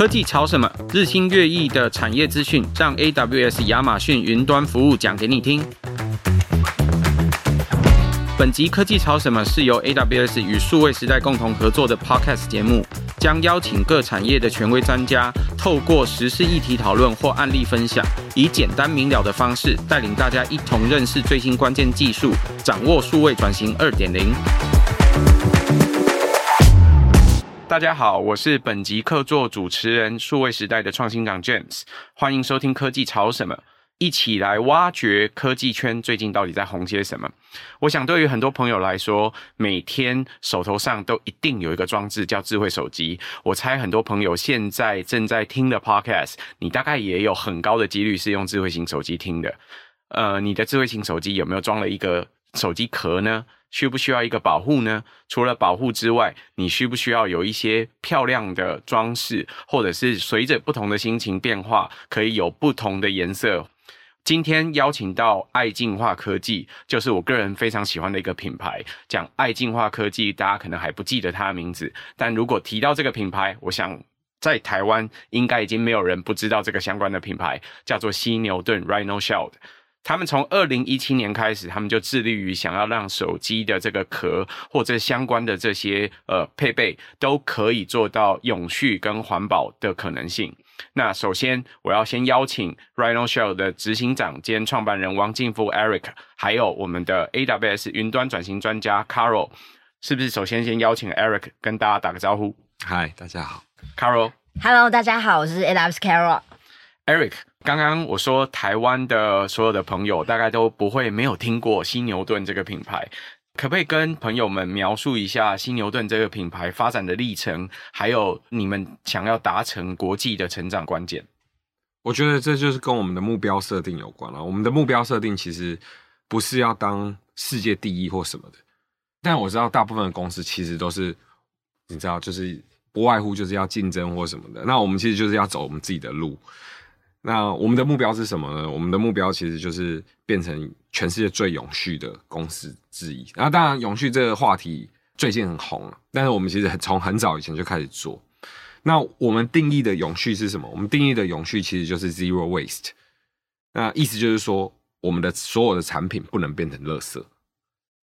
科技潮什么？日新月异的产业资讯，让 AWS 亚马逊云端服务讲给你听。本集科技潮什么是由 AWS 与数位时代共同合作的 Podcast 节目，将邀请各产业的权威专家，透过时事议题讨论或案例分享，以简单明了的方式，带领大家一同认识最新关键技术，掌握数位转型二点零。大家好，我是本集客座主持人，数位时代的创新长 James，欢迎收听科技潮什么，一起来挖掘科技圈最近到底在红些什么。我想对于很多朋友来说，每天手头上都一定有一个装置叫智慧手机。我猜很多朋友现在正在听的 Podcast，你大概也有很高的几率是用智慧型手机听的。呃，你的智慧型手机有没有装了一个手机壳呢？需不需要一个保护呢？除了保护之外，你需不需要有一些漂亮的装饰，或者是随着不同的心情变化，可以有不同的颜色？今天邀请到爱进化科技，就是我个人非常喜欢的一个品牌。讲爱进化科技，大家可能还不记得它的名字，但如果提到这个品牌，我想在台湾应该已经没有人不知道这个相关的品牌，叫做犀牛盾 （Rhino Shield）。他们从二零一七年开始，他们就致力于想要让手机的这个壳或者相关的这些呃配备都可以做到永续跟环保的可能性。那首先，我要先邀请 Rhino Shield 的执行长兼创办人王进富 Eric，还有我们的 AWS 云端转型专家 Carol，是不是？首先先邀请 Eric 跟大家打个招呼。嗨，大家好。Carol。Hello，大家好，我是 AWS Carol。Eric。刚刚我说台湾的所有的朋友大概都不会没有听过犀牛顿这个品牌，可不可以跟朋友们描述一下犀牛顿这个品牌发展的历程，还有你们想要达成国际的成长关键？我觉得这就是跟我们的目标设定有关了。我们的目标设定其实不是要当世界第一或什么的，但我知道大部分的公司其实都是，你知道，就是不外乎就是要竞争或什么的。那我们其实就是要走我们自己的路。那我们的目标是什么呢？我们的目标其实就是变成全世界最永续的公司之一。那当然，永续这个话题最近很红了，但是我们其实从很早以前就开始做。那我们定义的永续是什么？我们定义的永续其实就是 zero waste。那意思就是说，我们的所有的产品不能变成垃圾。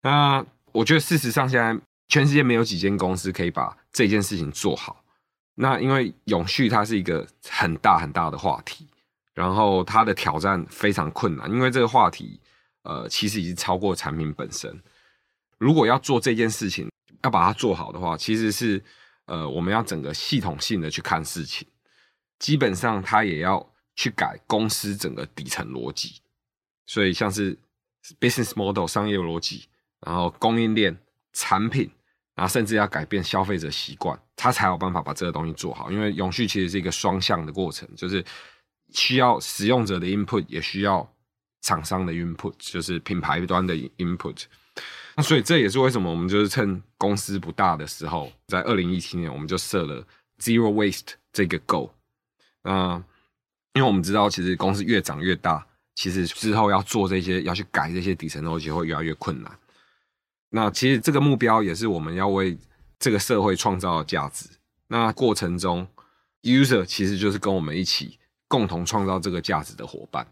那我觉得事实上，现在全世界没有几间公司可以把这件事情做好。那因为永续它是一个很大很大的话题。然后它的挑战非常困难，因为这个话题，呃，其实已经超过产品本身。如果要做这件事情，要把它做好的话，其实是，呃，我们要整个系统性的去看事情。基本上，它也要去改公司整个底层逻辑。所以，像是 business model 商业逻辑，然后供应链、产品，然后甚至要改变消费者习惯，它才有办法把这个东西做好。因为永续其实是一个双向的过程，就是。需要使用者的 input，也需要厂商的 input，就是品牌端的 input。那所以这也是为什么我们就是趁公司不大的时候，在二零一七年我们就设了 zero waste 这个 goal。那因为我们知道，其实公司越长越大，其实之后要做这些，要去改这些底层东西会越来越困难。那其实这个目标也是我们要为这个社会创造的价值。那过程中，user 其实就是跟我们一起。共同创造这个价值的伙伴。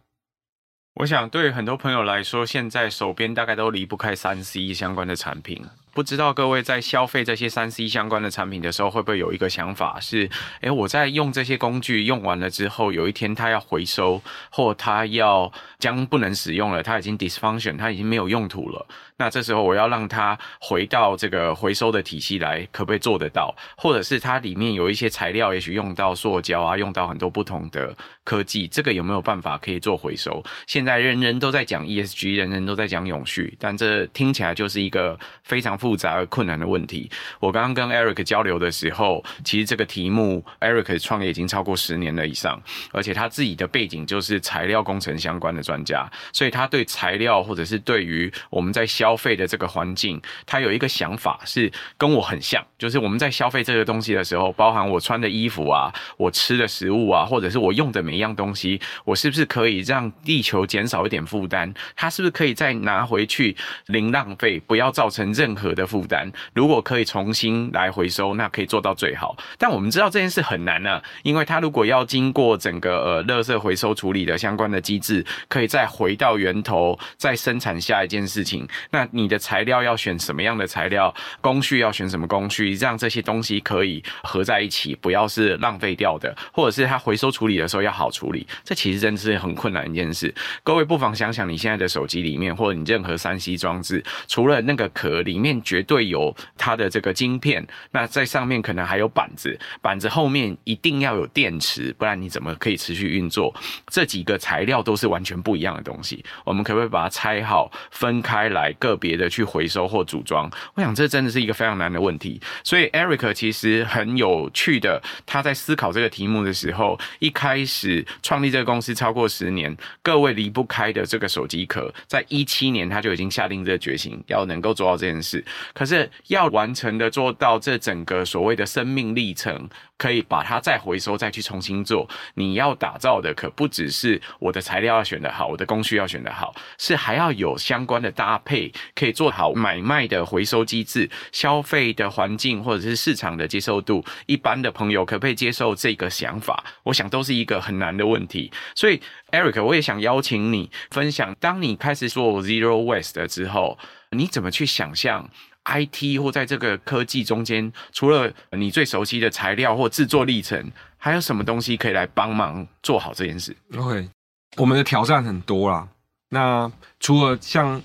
我想，对很多朋友来说，现在手边大概都离不开三 C 相关的产品。不知道各位在消费这些三 C 相关的产品的时候，会不会有一个想法是：诶，我在用这些工具用完了之后，有一天它要回收，或它要将不能使用了，它已经 dysfunction，它已经没有用途了。那这时候我要让它回到这个回收的体系来，可不可以做得到？或者是它里面有一些材料，也许用到塑胶啊，用到很多不同的科技，这个有没有办法可以做回收？现在人人都在讲 ESG，人人都在讲永续，但这听起来就是一个非常复杂而困难的问题。我刚刚跟 Eric 交流的时候，其实这个题目，Eric 创业已经超过十年了以上，而且他自己的背景就是材料工程相关的专家，所以他对材料或者是对于我们在消费的这个环境，他有一个想法是跟我很像，就是我们在消费这个东西的时候，包含我穿的衣服啊，我吃的食物啊，或者是我用的每一样东西，我是不是可以让地球减少一点负担？他是不是可以再拿回去零浪费，不要造成任何的负担。如果可以重新来回收，那可以做到最好。但我们知道这件事很难呢、因为它如果要经过整个呃垃圾回收处理的相关的机制，可以再回到源头，再生产下一件事情。那你的材料要选什么样的材料？工序要选什么工序？让这些东西可以合在一起，不要是浪费掉的，或者是它回收处理的时候要好处理。这其实真的是很困难一件事。各位不妨想想，你现在的手机里面，或者你任何三 C 装置，除了那个壳里面绝对有它的这个晶片，那在上面可能还有板子，板子后面一定要有电池，不然你怎么可以持续运作？这几个材料都是完全不一样的东西，我们可不可以把它拆好，分开来，个别的去回收或组装？我想这真的是一个非常难的问题。所以 Eric 其实很有趣的，他在思考这个题目的时候，一开始创立这个公司超过十年，各位离不开的这个手机壳，在一七年他就已经下定这个决心，要能够做到这件事。可是要完成的做到这整个所谓的生命历程，可以把它再回收，再去重新做。你要打造的可不只是我的材料要选得好，我的工序要选得好，是还要有相关的搭配，可以做好买卖的回收机制、消费的环境或者是市场的接受度。一般的朋友可不可以接受这个想法？我想都是一个很难的问题。所以，Eric，我也想邀请你分享，当你开始做 Zero Waste 之后，你怎么去想象？IT 或在这个科技中间，除了你最熟悉的材料或制作历程，还有什么东西可以来帮忙做好这件事？OK，我们的挑战很多啦。那除了像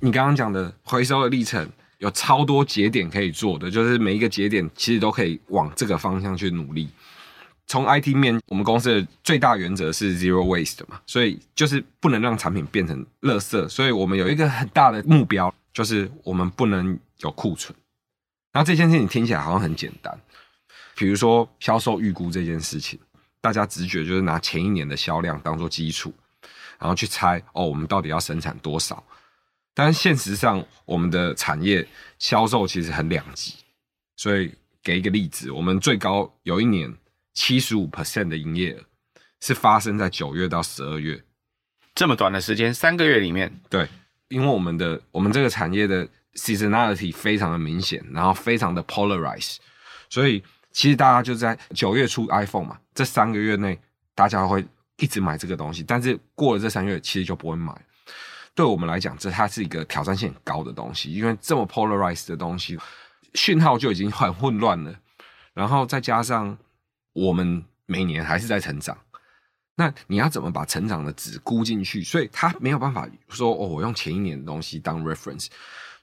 你刚刚讲的回收的历程，有超多节点可以做的，就是每一个节点其实都可以往这个方向去努力。从 IT 面，我们公司的最大原则是 Zero Waste 嘛，所以就是不能让产品变成垃圾。所以我们有一个很大的目标，就是我们不能。有库存，那这件事情听起来好像很简单，比如说销售预估这件事情，大家直觉就是拿前一年的销量当做基础，然后去猜哦，我们到底要生产多少？但现实上，我们的产业销售其实很两极，所以给一个例子，我们最高有一年七十五 percent 的营业额是发生在九月到十二月，这么短的时间，三个月里面，对，因为我们的我们这个产业的。Seasonality 非常的明显，然后非常的 polarize，所以其实大家就在九月出 iPhone 嘛，这三个月内大家会一直买这个东西，但是过了这三个月，其实就不会买。对我们来讲，这它是一个挑战性很高的东西，因为这么 polarize 的东西，讯号就已经很混乱了，然后再加上我们每年还是在成长，那你要怎么把成长的值估进去？所以他没有办法说哦，我用前一年的东西当 reference。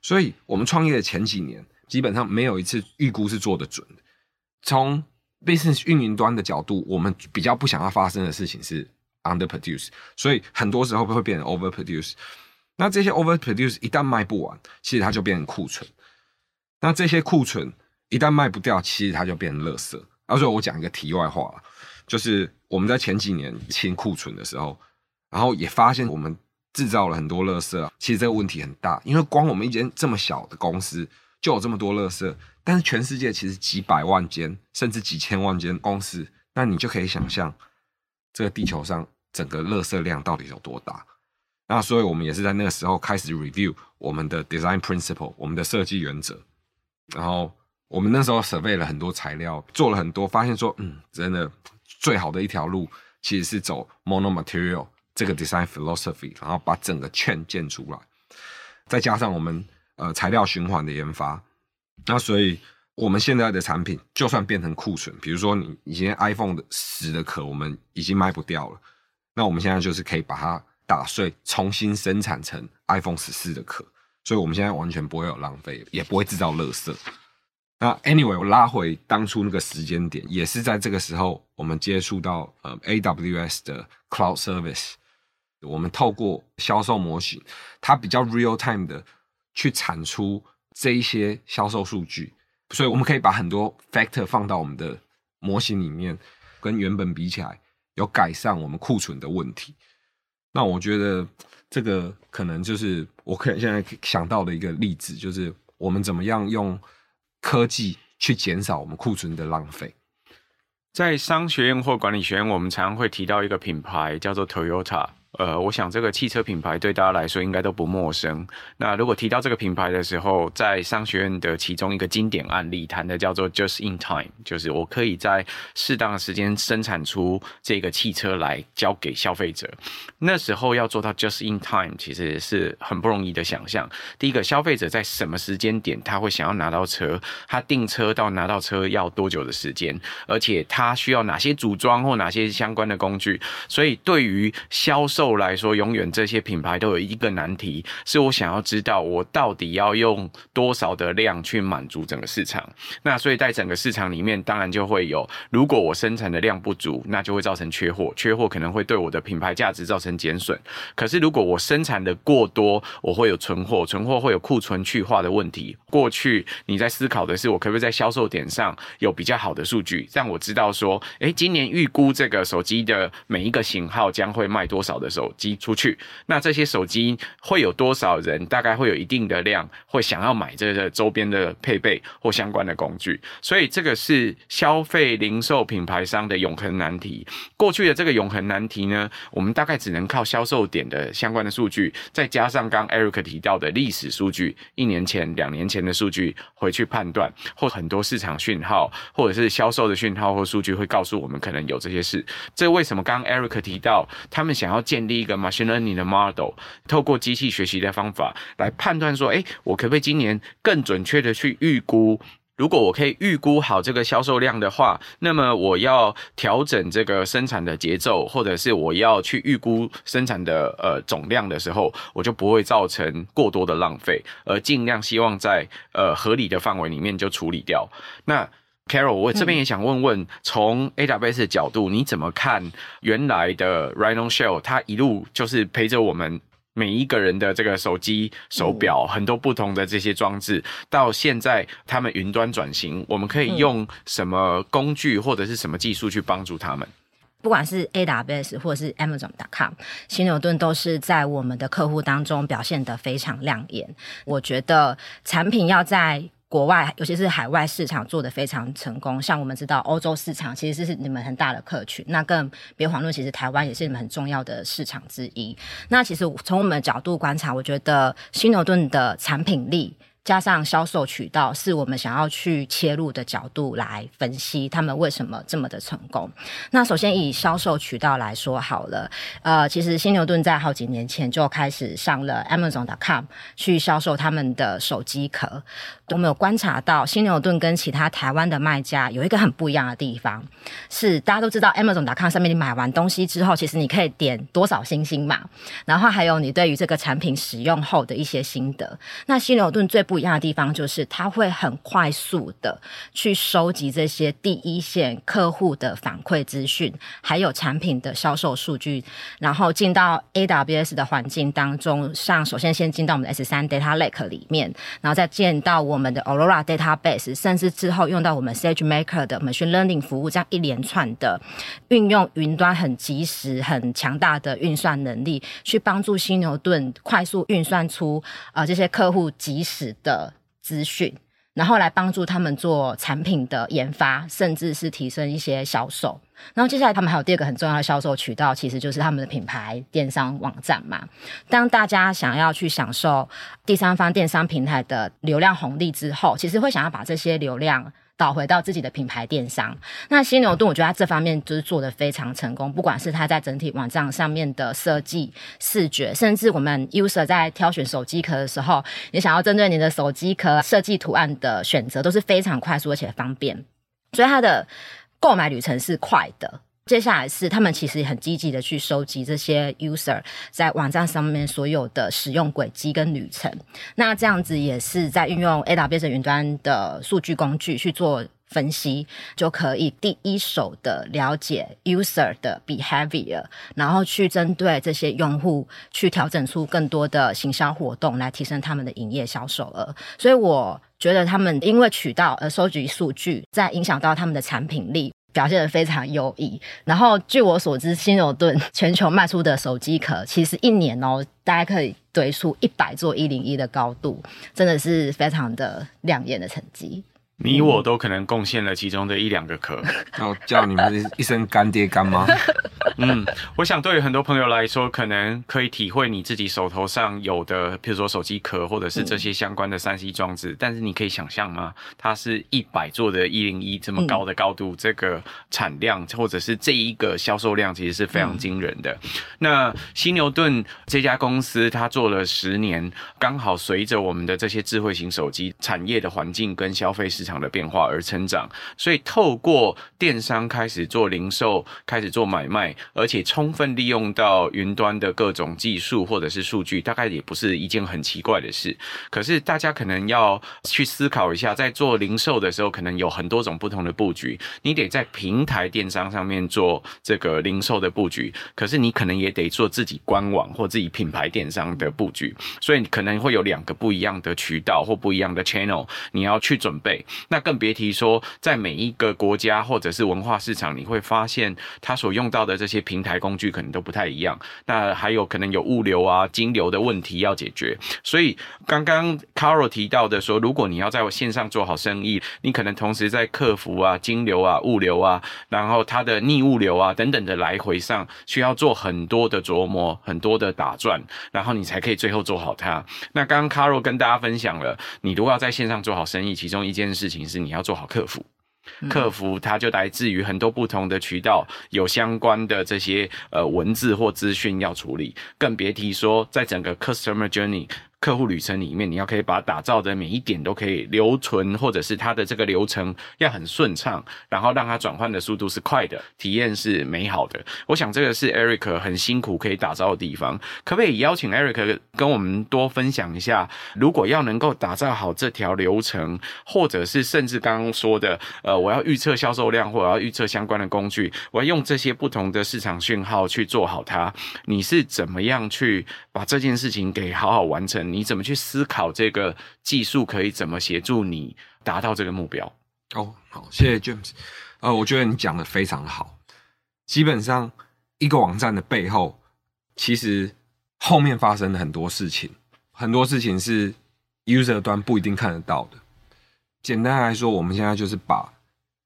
所以，我们创业的前几年，基本上没有一次预估是做得准的。从 business 运营端的角度，我们比较不想要发生的事情是 underproduce，所以很多时候会变成 overproduce。那这些 overproduce 一旦卖不完，其实它就变成库存。那这些库存一旦卖不掉，其实它就变成垃圾。而且我讲一个题外话，就是我们在前几年清库存的时候，然后也发现我们。制造了很多垃圾啊，其实这个问题很大，因为光我们一间这么小的公司就有这么多垃圾，但是全世界其实几百万间甚至几千万间公司，那你就可以想象这个地球上整个垃圾量到底有多大。那所以我们也是在那个时候开始 review 我们的 design principle，我们的设计原则，然后我们那时候设备了很多材料，做了很多，发现说，嗯，真的最好的一条路其实是走 mono material。这个 design philosophy，然后把整个 chain 建出来，再加上我们呃材料循环的研发，那所以我们现在的产品就算变成库存，比如说你以前 iPhone 的十的壳我们已经卖不掉了，那我们现在就是可以把它打碎，重新生产成 iPhone 十四的壳，所以我们现在完全不会有浪费，也不会制造垃圾。那 anyway，我拉回当初那个时间点，也是在这个时候，我们接触到呃 AWS 的 Cloud Service。我们透过销售模型，它比较 real time 的去产出这一些销售数据，所以我们可以把很多 factor 放到我们的模型里面，跟原本比起来有改善我们库存的问题。那我觉得这个可能就是我可能现在想到的一个例子，就是我们怎么样用科技去减少我们库存的浪费。在商学院或管理学院，我们常常会提到一个品牌叫做 Toyota。呃，我想这个汽车品牌对大家来说应该都不陌生。那如果提到这个品牌的时候，在商学院的其中一个经典案例谈的叫做 “just in time”，就是我可以在适当的时间生产出这个汽车来交给消费者。那时候要做到 “just in time”，其实是很不容易的想象。第一个，消费者在什么时间点他会想要拿到车？他订车到拿到车要多久的时间？而且他需要哪些组装或哪些相关的工具？所以对于销售后来说，永远这些品牌都有一个难题，是我想要知道我到底要用多少的量去满足整个市场。那所以在整个市场里面，当然就会有，如果我生产的量不足，那就会造成缺货，缺货可能会对我的品牌价值造成减损。可是如果我生产的过多，我会有存货，存货会有库存去化的问题。过去你在思考的是，我可不可以在销售点上有比较好的数据，让我知道说，诶，今年预估这个手机的每一个型号将会卖多少的手机出去？那这些手机会有多少人？大概会有一定的量会想要买这个周边的配备或相关的工具。所以这个是消费零售品牌商的永恒难题。过去的这个永恒难题呢，我们大概只能靠销售点的相关的数据，再加上刚 Eric 提到的历史数据，一年前、两年前前的数据回去判断，或很多市场讯号，或者是销售的讯号或数据会告诉我们可能有这些事。这为什么刚刚 Eric 提到他们想要建立一个 machine learning 的 model，透过机器学习的方法来判断说，诶，我可不可以今年更准确的去预估？如果我可以预估好这个销售量的话，那么我要调整这个生产的节奏，或者是我要去预估生产的呃总量的时候，我就不会造成过多的浪费，而尽量希望在呃合理的范围里面就处理掉。那 Carol，我这边也想问问，从 AWS 的角度，你怎么看原来的 Rhino Shield？它一路就是陪着我们。每一个人的这个手机、手表，很多不同的这些装置，到现在他们云端转型，我们可以用什么工具或者是什么技术去帮助他们？不管是 AWS 或者是 Amazon.com，新牛顿都是在我们的客户当中表现得非常亮眼。我觉得产品要在国外，尤其是海外市场做得非常成功。像我们知道，欧洲市场其实是你们很大的客群，那更别遑论，其实台湾也是你们很重要的市场之一。那其实从我们的角度观察，我觉得新牛顿的产品力。加上销售渠道，是我们想要去切入的角度来分析他们为什么这么的成功。那首先以销售渠道来说好了，呃，其实新牛顿在好几年前就开始上了 Amazon.com 去销售他们的手机壳。我们有观察到新牛顿跟其他台湾的卖家有一个很不一样的地方，是大家都知道 Amazon.com 上面你买完东西之后，其实你可以点多少星星嘛，然后还有你对于这个产品使用后的一些心得。那犀牛盾最不一样的地方就是，它会很快速的去收集这些第一线客户的反馈资讯，还有产品的销售数据，然后进到 AWS 的环境当中，上首先先进到我们的 S3 Data Lake 里面，然后再进到我我们的 Aurora Database，甚至之后用到我们 SageMaker 的 Machine Learning 服务，这样一连串的运用云端很及时、很强大的运算能力，去帮助犀牛盾快速运算出呃这些客户即时的。资讯，然后来帮助他们做产品的研发，甚至是提升一些销售。然后接下来他们还有第二个很重要的销售渠道，其实就是他们的品牌电商网站嘛。当大家想要去享受第三方电商平台的流量红利之后，其实会想要把这些流量。导回到自己的品牌电商，那犀牛顿我觉得它这方面就是做得非常成功，不管是它在整体网站上面的设计、视觉，甚至我们 user 在挑选手机壳的时候，你想要针对你的手机壳设计图案的选择都是非常快速而且方便，所以它的购买旅程是快的。接下来是他们其实很积极的去收集这些 user 在网站上面所有的使用轨迹跟旅程，那这样子也是在运用 AWS 云端的数据工具去做分析，就可以第一手的了解 user 的 behavior，然后去针对这些用户去调整出更多的行销活动来提升他们的营业销售额。所以我觉得他们因为渠道而收集数据，在影响到他们的产品力。表现得非常优异。然后，据我所知，新牛顿全球卖出的手机壳，其实一年哦，大家可以堆出一百座一零一的高度，真的是非常的亮眼的成绩。你我都可能贡献了其中的一两个壳，那我叫你们一声干爹干妈。嗯，我想对于很多朋友来说，可能可以体会你自己手头上有的，譬如说手机壳或者是这些相关的三 C 装置。但是你可以想象吗？它是一百座的一零一这么高的高度，这个产量或者是这一个销售量，其实是非常惊人的。那犀牛顿这家公司，它做了十年，刚好随着我们的这些智慧型手机产业的环境跟消费市场的变化而成长。所以透过电商开始做零售，开始做买卖。而且充分利用到云端的各种技术或者是数据，大概也不是一件很奇怪的事。可是大家可能要去思考一下，在做零售的时候，可能有很多种不同的布局。你得在平台电商上面做这个零售的布局，可是你可能也得做自己官网或自己品牌电商的布局。所以可能会有两个不一样的渠道或不一样的 channel，你要去准备。那更别提说，在每一个国家或者是文化市场，你会发现它所用到的这些。平台工具可能都不太一样，那还有可能有物流啊、金流的问题要解决。所以刚刚 Carol 提到的说，如果你要在线上做好生意，你可能同时在客服啊、金流啊、物流啊，然后它的逆物流啊等等的来回上，需要做很多的琢磨、很多的打转，然后你才可以最后做好它。那刚刚 Caro 跟大家分享了，你如果要在线上做好生意，其中一件事情是你要做好客服。客服它就来自于很多不同的渠道，有相关的这些呃文字或资讯要处理，更别提说在整个 customer journey。客户旅程里面，你要可以把它打造的每一点都可以留存，或者是它的这个流程要很顺畅，然后让它转换的速度是快的，体验是美好的。我想这个是 Eric 很辛苦可以打造的地方。可不可以邀请 Eric 跟我们多分享一下，如果要能够打造好这条流程，或者是甚至刚刚说的，呃，我要预测销售量，或者要预测相关的工具，我要用这些不同的市场讯号去做好它，你是怎么样去把这件事情给好好完成？你怎么去思考这个技术可以怎么协助你达到这个目标？哦，好，谢谢 James。呃，我觉得你讲的非常好。基本上，一个网站的背后，其实后面发生了很多事情，很多事情是 user 端不一定看得到的。简单来说，我们现在就是把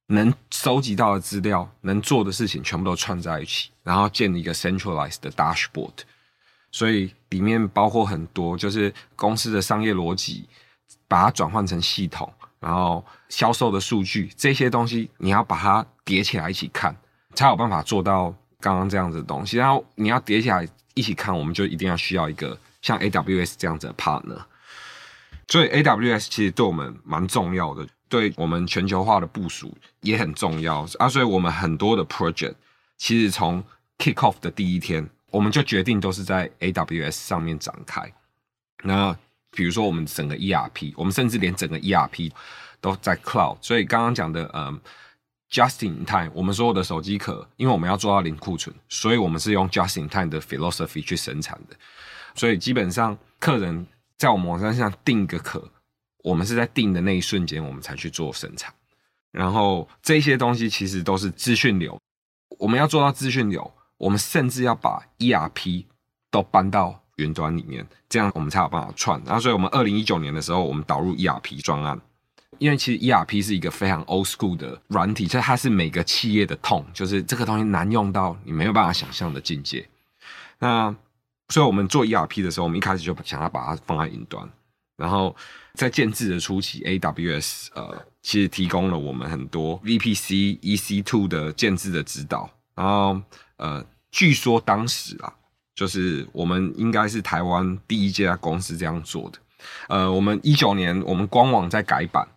能收集到的资料、能做的事情全部都串在一起，然后建立一个 centralized 的 dashboard。所以里面包括很多，就是公司的商业逻辑，把它转换成系统，然后销售的数据这些东西，你要把它叠起来一起看，才有办法做到刚刚这样子的东西。然后你要叠起来一起看，我们就一定要需要一个像 AWS 这样子的 partner。所以 AWS 其实对我们蛮重要的，对我们全球化的部署也很重要啊。所以我们很多的 project 其实从 kick off 的第一天。我们就决定都是在 AWS 上面展开。那比如说我们整个 ERP，我们甚至连整个 ERP 都在 Cloud。所以刚刚讲的，嗯，Just in Time，我们所有的手机壳，因为我们要做到零库存，所以我们是用 Just in Time 的 philosophy 去生产的。所以基本上客人在我们网站上订个壳，我们是在订的那一瞬间，我们才去做生产。然后这些东西其实都是资讯流，我们要做到资讯流。我们甚至要把 ERP 都搬到云端里面，这样我们才有办法串。然后，所以我们二零一九年的时候，我们导入 ERP 专案，因为其实 ERP 是一个非常 old school 的软体，所以它是每个企业的痛，就是这个东西难用到你没有办法想象的境界。那所以我们做 ERP 的时候，我们一开始就想要把它放在云端。然后在建制的初期，AWS 呃，其实提供了我们很多 VPC EC2 的建制的指导，然后。呃，据说当时啊，就是我们应该是台湾第一家公司这样做的。呃，我们一九年我们官网在改版，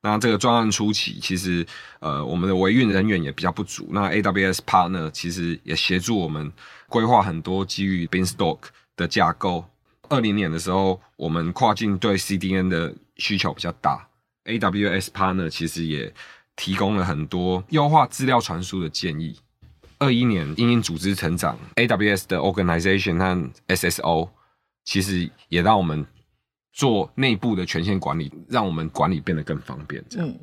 那这个专案初期，其实呃我们的维运人员也比较不足。那 AWS Partner 其实也协助我们规划很多基于 Beanstalk 的架构。二零年的时候，我们跨境对 CDN 的需求比较大，AWS Partner 其实也提供了很多优化资料传输的建议。二一年，因应组织成长，AWS 的 organization 和 SSO 其实也让我们做内部的权限管理，让我们管理变得更方便。这样，嗯，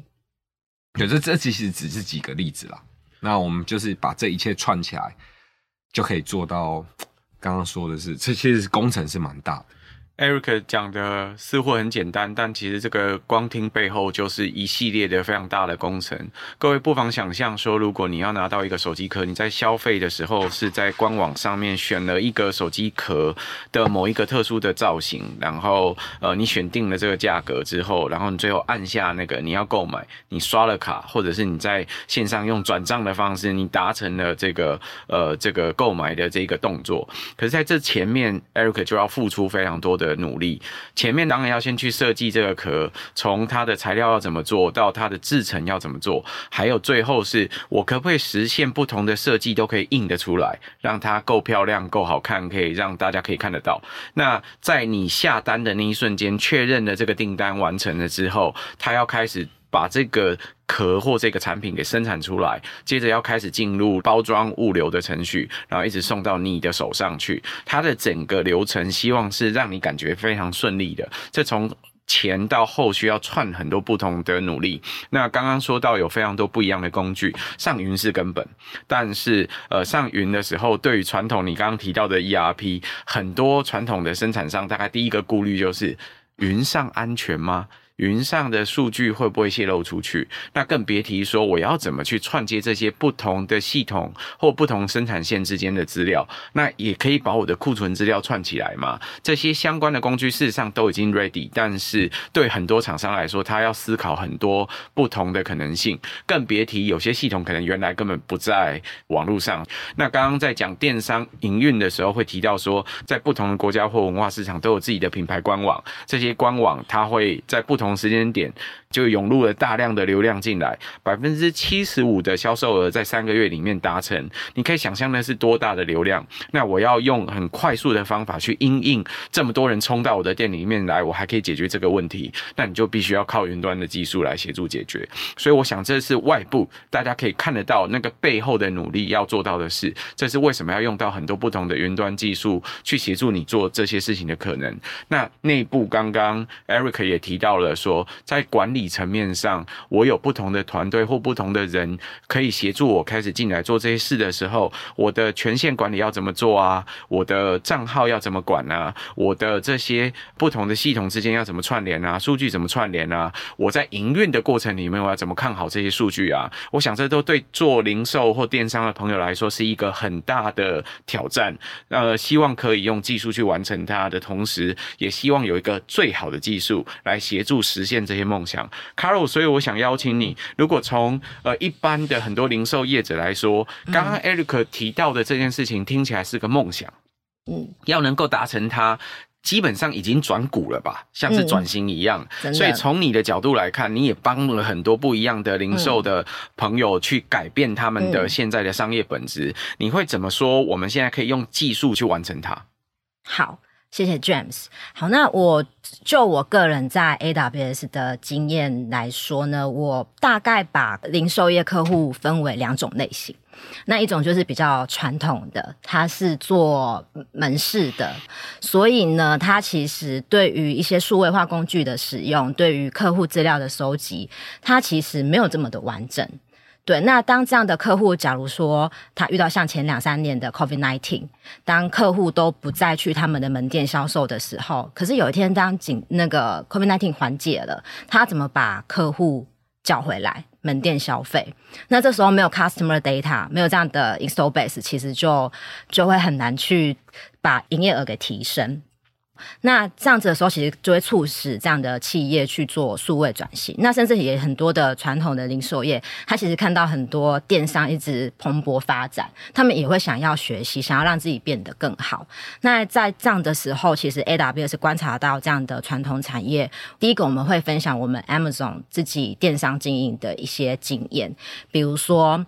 对，这这其实只是几个例子啦。那我们就是把这一切串起来，就可以做到刚刚说的是，这其实工程是蛮大的。Eric 讲的似乎很简单，但其实这个光听背后就是一系列的非常大的工程。各位不妨想象说，如果你要拿到一个手机壳，你在消费的时候是在官网上面选了一个手机壳的某一个特殊的造型，然后呃你选定了这个价格之后，然后你最后按下那个你要购买，你刷了卡，或者是你在线上用转账的方式，你达成了这个呃这个购买的这个动作。可是在这前面，Eric 就要付出非常多的。的努力，前面当然要先去设计这个壳，从它的材料要怎么做到它的制成要怎么做，还有最后是我可不可以实现不同的设计都可以印得出来，让它够漂亮、够好看，可以让大家可以看得到。那在你下单的那一瞬间，确认了这个订单完成了之后，它要开始把这个。壳或这个产品给生产出来，接着要开始进入包装物流的程序，然后一直送到你的手上去。它的整个流程希望是让你感觉非常顺利的。这从前到后需要串很多不同的努力。那刚刚说到有非常多不一样的工具，上云是根本，但是呃上云的时候，对于传统你刚刚提到的 ERP，很多传统的生产商大概第一个顾虑就是云上安全吗？云上的数据会不会泄露出去？那更别提说我要怎么去串接这些不同的系统或不同生产线之间的资料？那也可以把我的库存资料串起来嘛？这些相关的工具事实上都已经 ready，但是对很多厂商来说，他要思考很多不同的可能性。更别提有些系统可能原来根本不在网络上。那刚刚在讲电商营运的时候，会提到说，在不同的国家或文化市场都有自己的品牌官网，这些官网它会在不同同时间点就涌入了大量的流量进来，百分之七十五的销售额在三个月里面达成，你可以想象那是多大的流量？那我要用很快速的方法去因应这么多人冲到我的店里面来，我还可以解决这个问题，那你就必须要靠云端的技术来协助解决。所以我想这是外部大家可以看得到那个背后的努力要做到的事，这是为什么要用到很多不同的云端技术去协助你做这些事情的可能。那内部刚刚 Eric 也提到了。说在管理层面上，我有不同的团队或不同的人可以协助我开始进来做这些事的时候，我的权限管理要怎么做啊？我的账号要怎么管啊？我的这些不同的系统之间要怎么串联啊？数据怎么串联啊？我在营运的过程里面，我要怎么看好这些数据啊？我想这都对做零售或电商的朋友来说是一个很大的挑战。呃，希望可以用技术去完成它的同时，也希望有一个最好的技术来协助。实现这些梦想，Carol，所以我想邀请你。如果从呃一般的很多零售业者来说，刚刚 Eric 提到的这件事情听起来是个梦想，嗯，要能够达成它，基本上已经转股了吧，像是转型一样。嗯，所以从你的角度来看，你也帮了很多不一样的零售的朋友去改变他们的现在的商业本质。你会怎么说？我们现在可以用技术去完成它？好。谢谢 James。好，那我就我个人在 AWS 的经验来说呢，我大概把零售业客户分为两种类型。那一种就是比较传统的，他是做门市的，所以呢，他其实对于一些数位化工具的使用，对于客户资料的收集，他其实没有这么的完整。对，那当这样的客户，假如说他遇到像前两三年的 COVID-19，当客户都不再去他们的门店销售的时候，可是有一天当紧那个 COVID-19 缓解了，他怎么把客户叫回来门店消费？那这时候没有 customer data，没有这样的 install base，其实就就会很难去把营业额给提升。那这样子的时候，其实就会促使这样的企业去做数位转型。那甚至也很多的传统的零售业，他其实看到很多电商一直蓬勃发展，他们也会想要学习，想要让自己变得更好。那在这样的时候，其实 AWS 观察到这样的传统产业。第一个，我们会分享我们 Amazon 自己电商经营的一些经验，比如说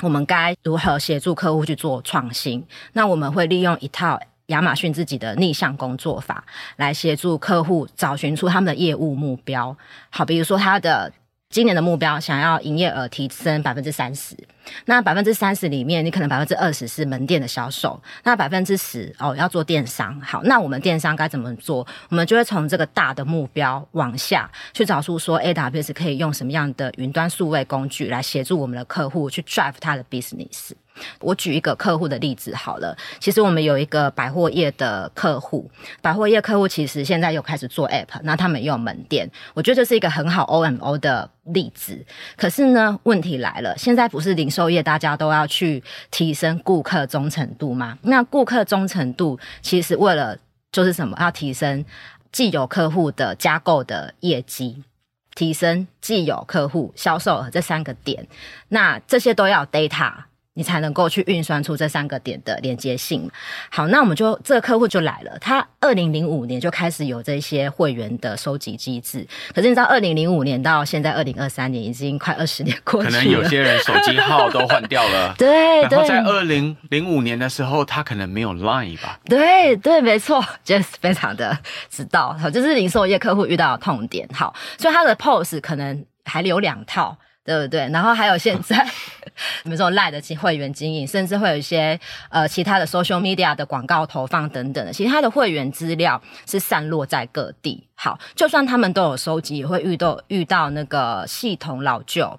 我们该如何协助客户去做创新。那我们会利用一套。亚马逊自己的逆向工作法，来协助客户找寻出他们的业务目标。好，比如说他的。今年的目标想要营业额提升百分之三十，那百分之三十里面，你可能百分之二十是门店的销售，那百分之十哦要做电商。好，那我们电商该怎么做？我们就会从这个大的目标往下去找出说，AWS 可以用什么样的云端数位工具来协助我们的客户去 drive 他的 business。我举一个客户的例子好了，其实我们有一个百货业的客户，百货业客户其实现在又开始做 App，那他们也有门店，我觉得这是一个很好 OMO 的例子。可是呢，问题来了，现在不是零售业大家都要去提升顾客忠诚度吗？那顾客忠诚度其实为了就是什么？要提升既有客户的加购的业绩。提升既有客户销售这三个点，那这些都要 data。你才能够去运算出这三个点的连接性。好，那我们就这个客户就来了，他二零零五年就开始有这些会员的收集机制。可是你知道，二零零五年到现在二零二三年，已经快二十年过去了。可能有些人手机号都换掉了。对，然后在二零零五年的时候，他可能没有 Line 吧？对对，没错，Jess 非常的知道，好，就是零售业客户遇到的痛点。好，所以他的 POS 可能还留两套。对不对？然后还有现在，比如说赖的会员经营，甚至会有一些呃其他的 social media 的广告投放等等的，其实他的会员资料是散落在各地。好，就算他们都有收集，也会遇到遇到那个系统老旧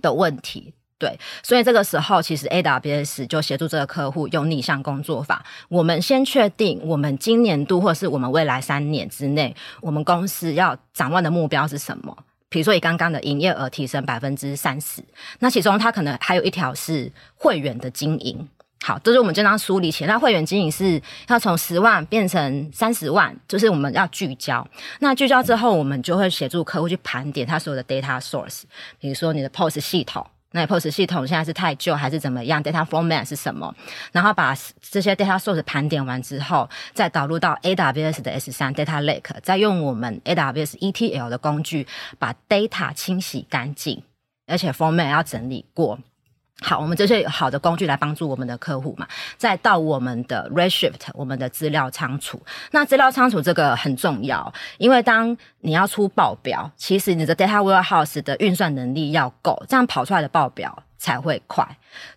的问题。对，所以这个时候其实 AWS 就协助这个客户用逆向工作法，我们先确定我们今年度或是我们未来三年之内，我们公司要展望的目标是什么？比如说，以刚刚的营业额提升百分之三十，那其中它可能还有一条是会员的经营。好，这是我们经常梳理起来。那会员经营是要从十万变成三十万，就是我们要聚焦。那聚焦之后，我们就会协助客户去盘点他所有的 data source，比如说你的 POS 系统。那 POS 系统现在是太旧还是怎么样？Data format 是什么？然后把这些 data source 盘点完之后，再导入到 AWS 的 S3 Data Lake，再用我们 AWS ETL 的工具把 data 清洗干净，而且 format 要整理过。好，我们这些好的工具来帮助我们的客户嘛，再到我们的 Redshift，我们的资料仓储。那资料仓储这个很重要，因为当你要出报表，其实你的 Data Warehouse 的运算能力要够，这样跑出来的报表才会快。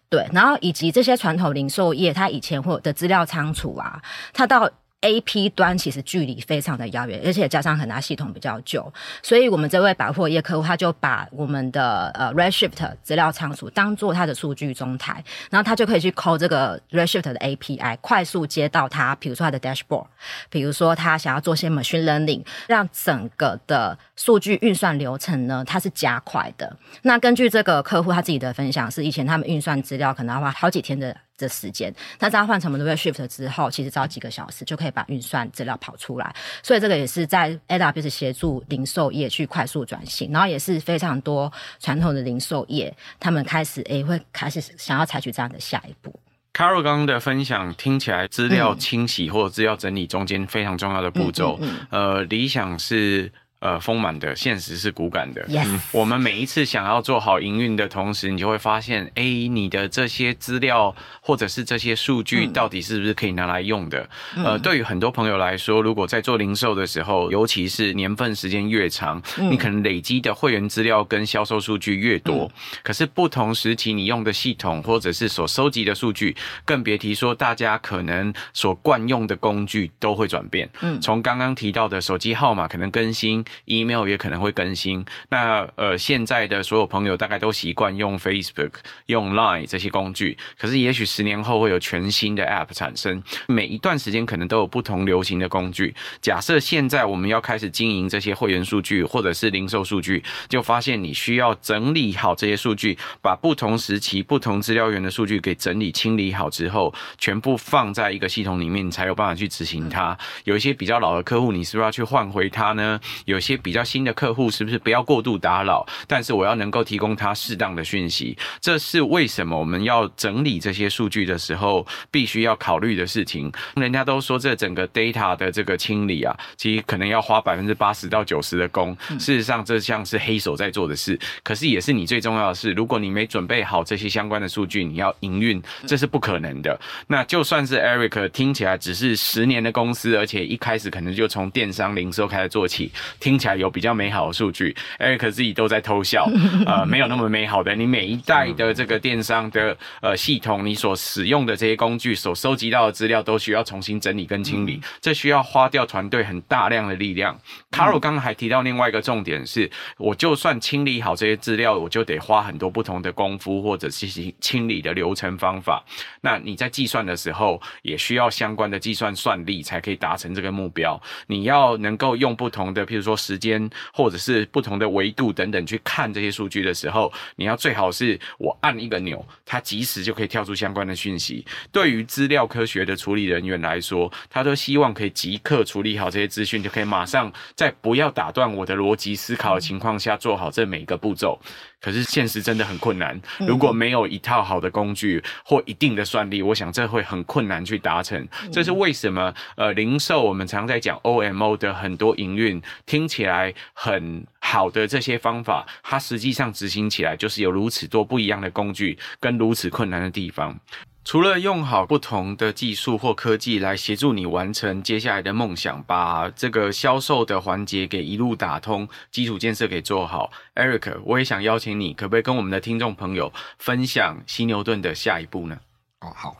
对，然后以及这些传统零售业，它以前会有的资料仓储啊，它到 AP 端其实距离非常的遥远，而且加上很大系统比较旧，所以我们这位百货业客户他就把我们的呃 Redshift 资料仓储当做他的数据中台，然后他就可以去 call 这个 Redshift 的 API，快速接到他，比如说他的 dashboard，比如说他想要做些 machine learning，让整个的数据运算流程呢，它是加快的。那根据这个客户他自己的分享，是以前他们运算资料可能要花好几天的。的时间，那在换成我们的 Redshift 之后，其实只要几个小时就可以把运算资料跑出来。所以这个也是在 AWS 协助零售业去快速转型，然后也是非常多传统的零售业，他们开始诶、欸、会开始想要采取这样的下一步。Carol 刚刚的分享听起来，资料清洗或者资料整理中间非常重要的步骤，嗯嗯嗯、呃，理想是。呃，丰满的现实是骨感的。Yes. 我们每一次想要做好营运的同时，你就会发现，哎，你的这些资料或者是这些数据，到底是不是可以拿来用的？嗯、呃，对于很多朋友来说，如果在做零售的时候，尤其是年份时间越长，嗯、你可能累积的会员资料跟销售数据越多，嗯、可是不同时期你用的系统或者是所收集的数据，更别提说大家可能所惯用的工具都会转变。嗯，从刚刚提到的手机号码可能更新。Email 也可能会更新。那呃，现在的所有朋友大概都习惯用 Facebook、用 Line 这些工具。可是，也许十年后会有全新的 App 产生。每一段时间可能都有不同流行的工具。假设现在我们要开始经营这些会员数据或者是零售数据，就发现你需要整理好这些数据，把不同时期、不同资料源的数据给整理清理好之后，全部放在一个系统里面，你才有办法去执行它。有一些比较老的客户，你是不是要去换回它呢？有些比较新的客户是不是不要过度打扰？但是我要能够提供他适当的讯息，这是为什么我们要整理这些数据的时候必须要考虑的事情。人家都说这整个 data 的这个清理啊，其实可能要花百分之八十到九十的工。事实上，这像是黑手在做的事，可是也是你最重要的事。如果你没准备好这些相关的数据，你要营运，这是不可能的。那就算是 Eric 听起来只是十年的公司，而且一开始可能就从电商零售开始做起，听。听起来有比较美好的数据，Eric 自己都在偷笑，呃，没有那么美好的。你每一代的这个电商的呃系统，你所使用的这些工具，所收集到的资料，都需要重新整理跟清理，这需要花掉团队很大量的力量。Carol 刚刚还提到另外一个重点是，我就算清理好这些资料，我就得花很多不同的功夫或者是清理的流程方法。那你在计算的时候，也需要相关的计算算力才可以达成这个目标。你要能够用不同的，譬如说时间或者是不同的维度等等去看这些数据的时候，你要最好是我按一个钮，它即时就可以跳出相关的讯息。对于资料科学的处理人员来说，他都希望可以即刻处理好这些资讯，就可以马上在不要打断我的逻辑思考的情况下做好这每一个步骤。可是现实真的很困难，如果没有一套好的工具或一定的算力，我想这会很困难去达成。这是为什么？呃，零售我们常在讲 OMO 的很多营运听起来很好的这些方法，它实际上执行起来就是有如此多不一样的工具跟如此困难的地方。除了用好不同的技术或科技来协助你完成接下来的梦想，把这个销售的环节给一路打通，基础建设给做好，Eric，我也想邀请你，可不可以跟我们的听众朋友分享西牛顿的下一步呢？哦，好，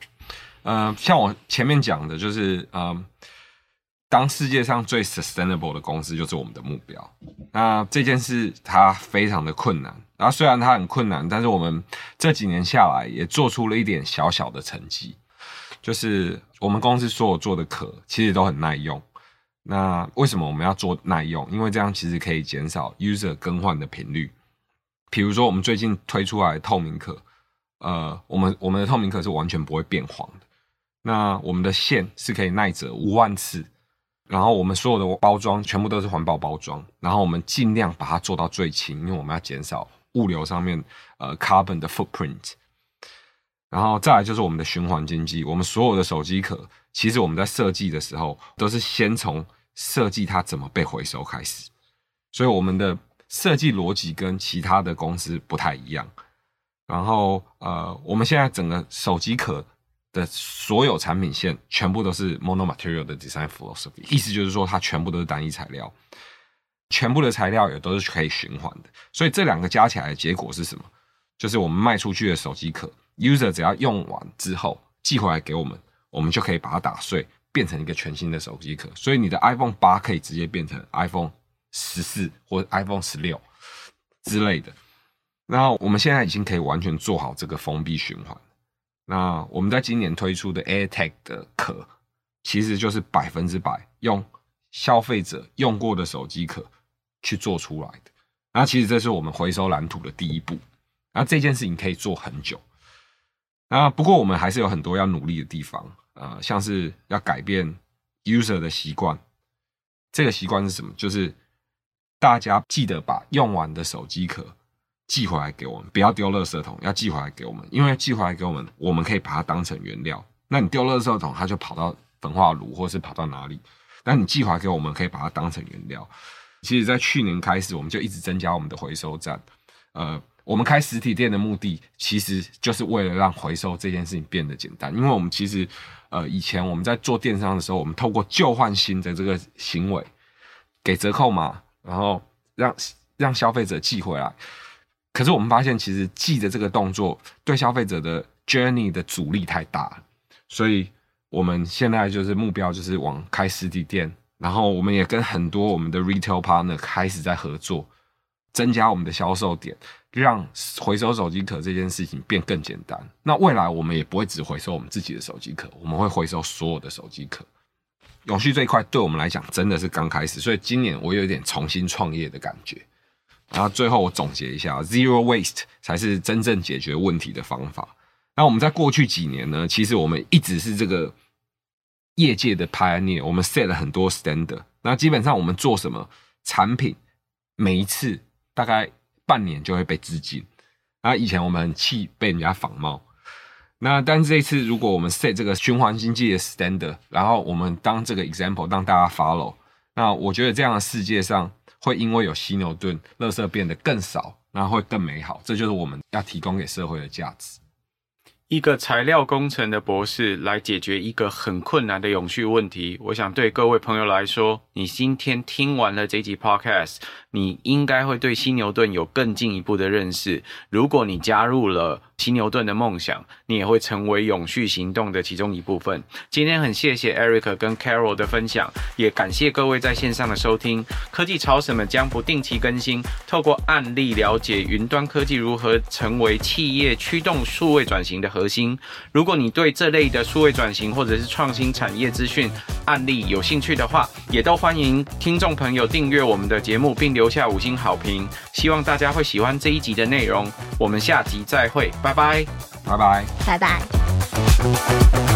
呃，像我前面讲的，就是嗯，当世界上最 sustainable 的公司就是我们的目标。那这件事它非常的困难。然后虽然它很困难，但是我们这几年下来也做出了一点小小的成绩，就是我们公司所有做的壳其实都很耐用。那为什么我们要做耐用？因为这样其实可以减少 user 更换的频率。比如说我们最近推出来透明壳，呃，我们我们的透明壳是完全不会变黄的。那我们的线是可以耐折五万次，然后我们所有的包装全部都是环保包装，然后我们尽量把它做到最轻，因为我们要减少。物流上面，呃，carbon 的 footprint，然后再来就是我们的循环经济。我们所有的手机壳，其实我们在设计的时候，都是先从设计它怎么被回收开始。所以我们的设计逻辑跟其他的公司不太一样。然后，呃，我们现在整个手机壳的所有产品线，全部都是 monomaterial 的 design philosophy，意思就是说，它全部都是单一材料。全部的材料也都是可以循环的，所以这两个加起来的结果是什么？就是我们卖出去的手机壳，user 只要用完之后寄回来给我们，我们就可以把它打碎，变成一个全新的手机壳。所以你的 iPhone 八可以直接变成 iPhone 十四或 iPhone 十六之类的。然后我们现在已经可以完全做好这个封闭循环。那我们在今年推出的 AirTag 的壳，其实就是百分之百用消费者用过的手机壳。去做出来的，那其实这是我们回收蓝图的第一步。那这件事情可以做很久。那不过我们还是有很多要努力的地方，呃，像是要改变 user 的习惯。这个习惯是什么？就是大家记得把用完的手机壳寄回来给我们，不要丢垃圾桶，要寄回来给我们。因为寄回来给我们，我们可以把它当成原料。那你丢垃圾桶，它就跑到焚化炉，或是跑到哪里？但你寄回来给我们，可以把它当成原料。其实，在去年开始，我们就一直增加我们的回收站。呃，我们开实体店的目的，其实就是为了让回收这件事情变得简单。因为我们其实，呃，以前我们在做电商的时候，我们透过旧换新的这个行为，给折扣嘛，然后让让消费者寄回来。可是我们发现，其实寄的这个动作对消费者的 journey 的阻力太大，所以我们现在就是目标就是往开实体店。然后我们也跟很多我们的 retail partner 开始在合作，增加我们的销售点，让回收手机壳这件事情变更简单。那未来我们也不会只回收我们自己的手机壳，我们会回收所有的手机壳。永续这一块对我们来讲真的是刚开始，所以今年我有点重新创业的感觉。然后最后我总结一下，zero waste 才是真正解决问题的方法。那我们在过去几年呢，其实我们一直是这个。业界的 pioneer，我们 set 了很多 standard。那基本上我们做什么产品，每一次大概半年就会被致敬。那以前我们很气被人家仿冒。那但是这一次，如果我们 set 这个循环经济的 standard，然后我们当这个 example，让大家 follow，那我觉得这样的世界上会因为有犀牛盾，垃圾变得更少，然后会更美好。这就是我们要提供给社会的价值。一个材料工程的博士来解决一个很困难的永续问题，我想对各位朋友来说，你今天听完了这集 Podcast，你应该会对犀牛顿有更进一步的认识。如果你加入了犀牛顿的梦想，你也会成为永续行动的其中一部分。今天很谢谢 Eric 跟 Carol 的分享，也感谢各位在线上的收听。科技潮什么将不定期更新，透过案例了解云端科技如何成为企业驱动数位转型的核心。如果你对这类的数位转型或者是创新产业资讯案例有兴趣的话，也都欢迎听众朋友订阅我们的节目，并留下五星好评。希望大家会喜欢这一集的内容。我们下集再会。拜拜，拜拜，拜拜。